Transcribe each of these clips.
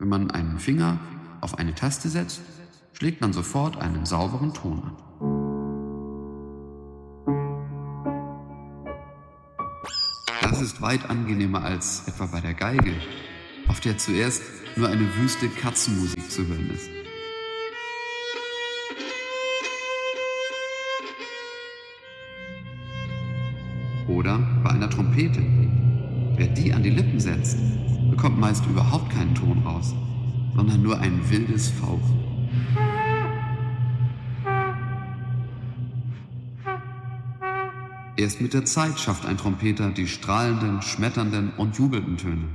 Wenn man einen Finger auf eine Taste setzt, schlägt man sofort einen sauberen Ton an. Das ist weit angenehmer als etwa bei der Geige, auf der zuerst nur eine wüste Katzenmusik zu hören ist. Oder bei einer Trompete. Wer die an die Lippen setzt, bekommt meist überhaupt keinen Ton raus, sondern nur ein wildes Fauchen. Erst mit der Zeit schafft ein Trompeter die strahlenden, schmetternden und jubelnden Töne.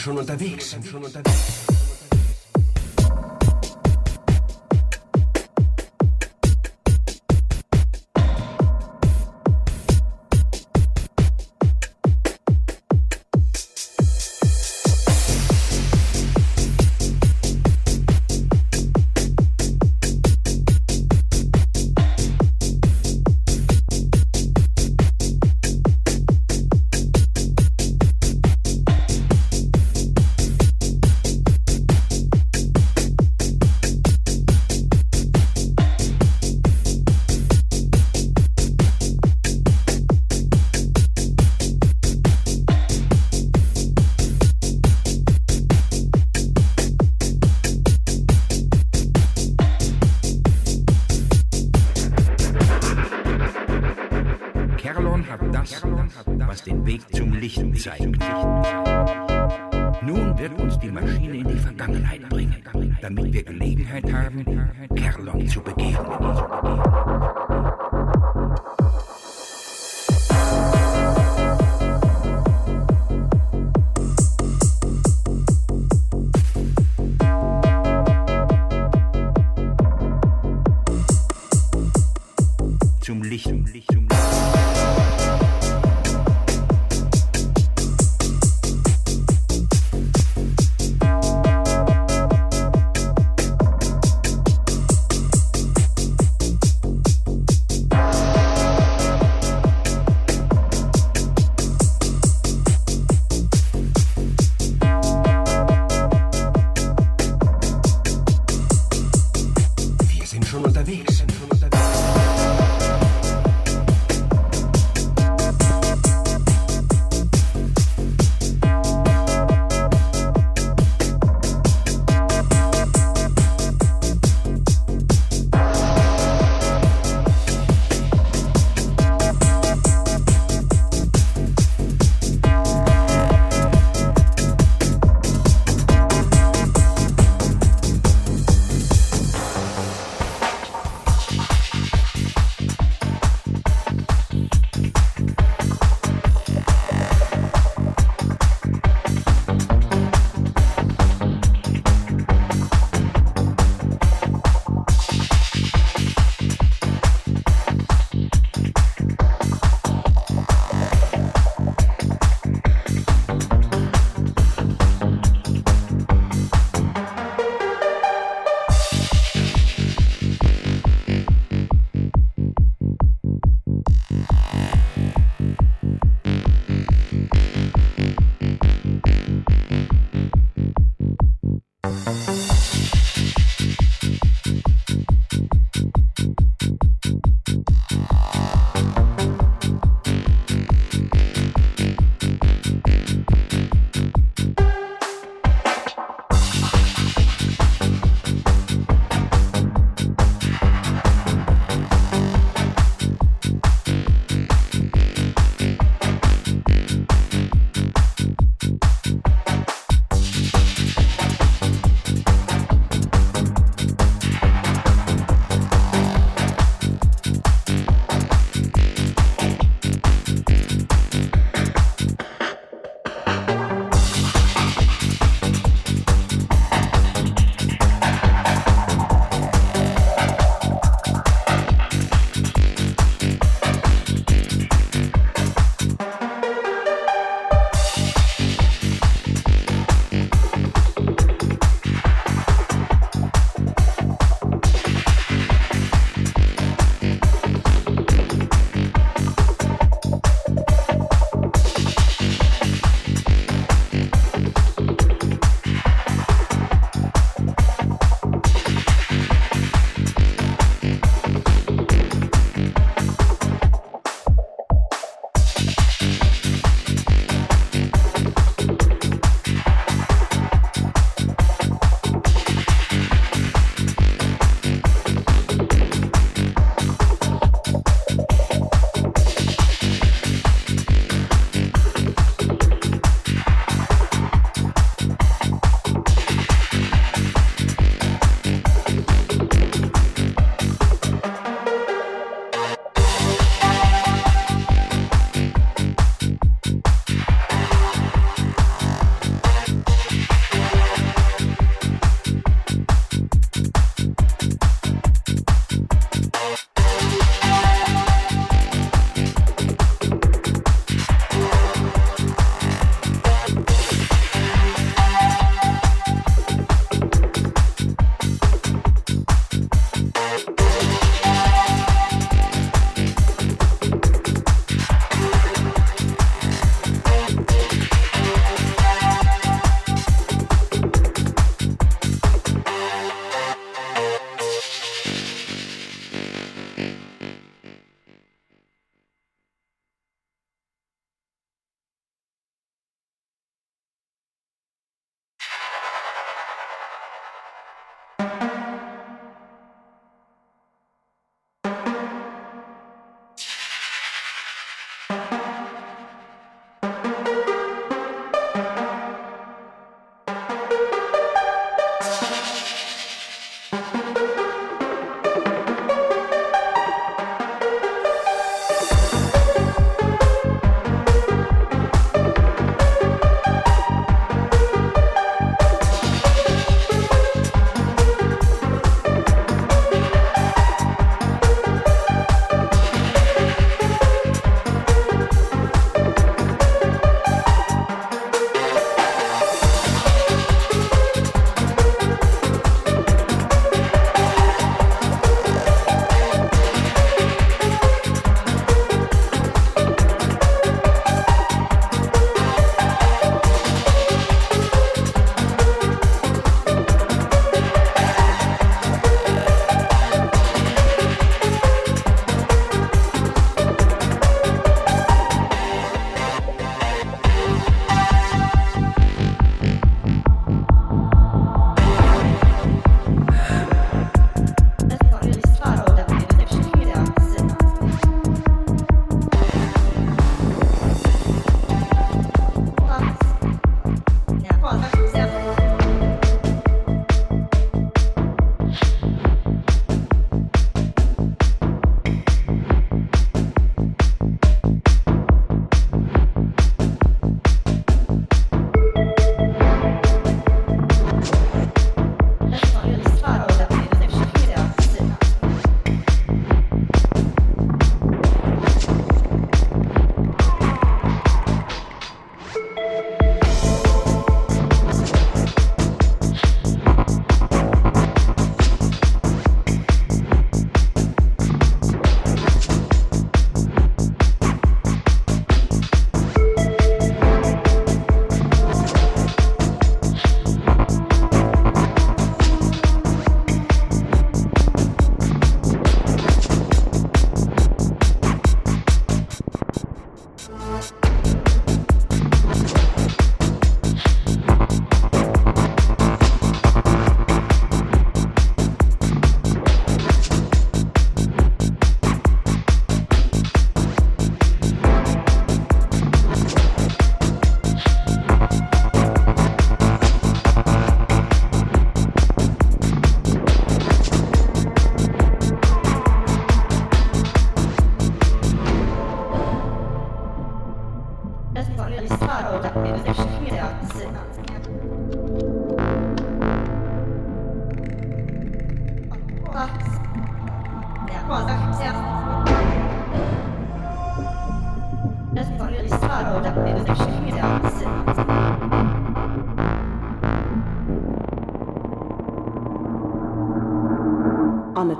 schon unterwegs. Schon unterwegs.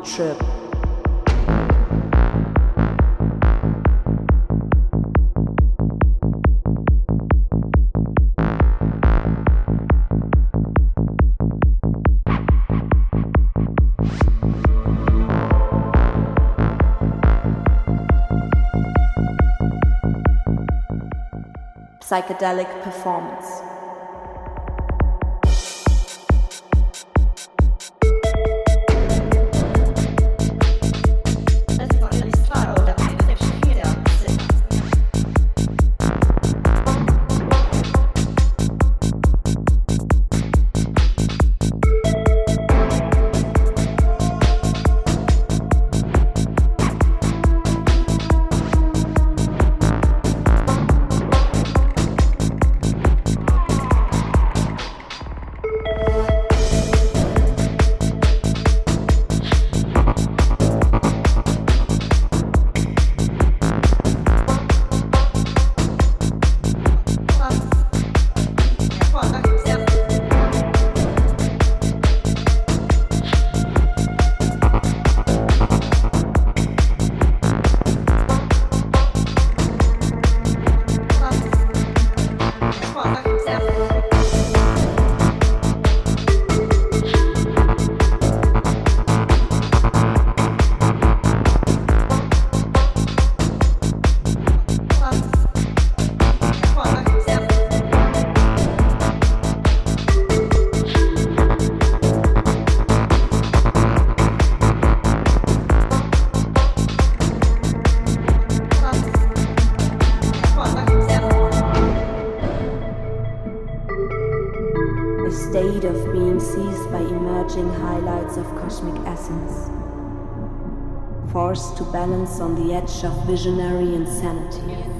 Trip. psychedelic performance. Forced to balance on the edge of visionary insanity.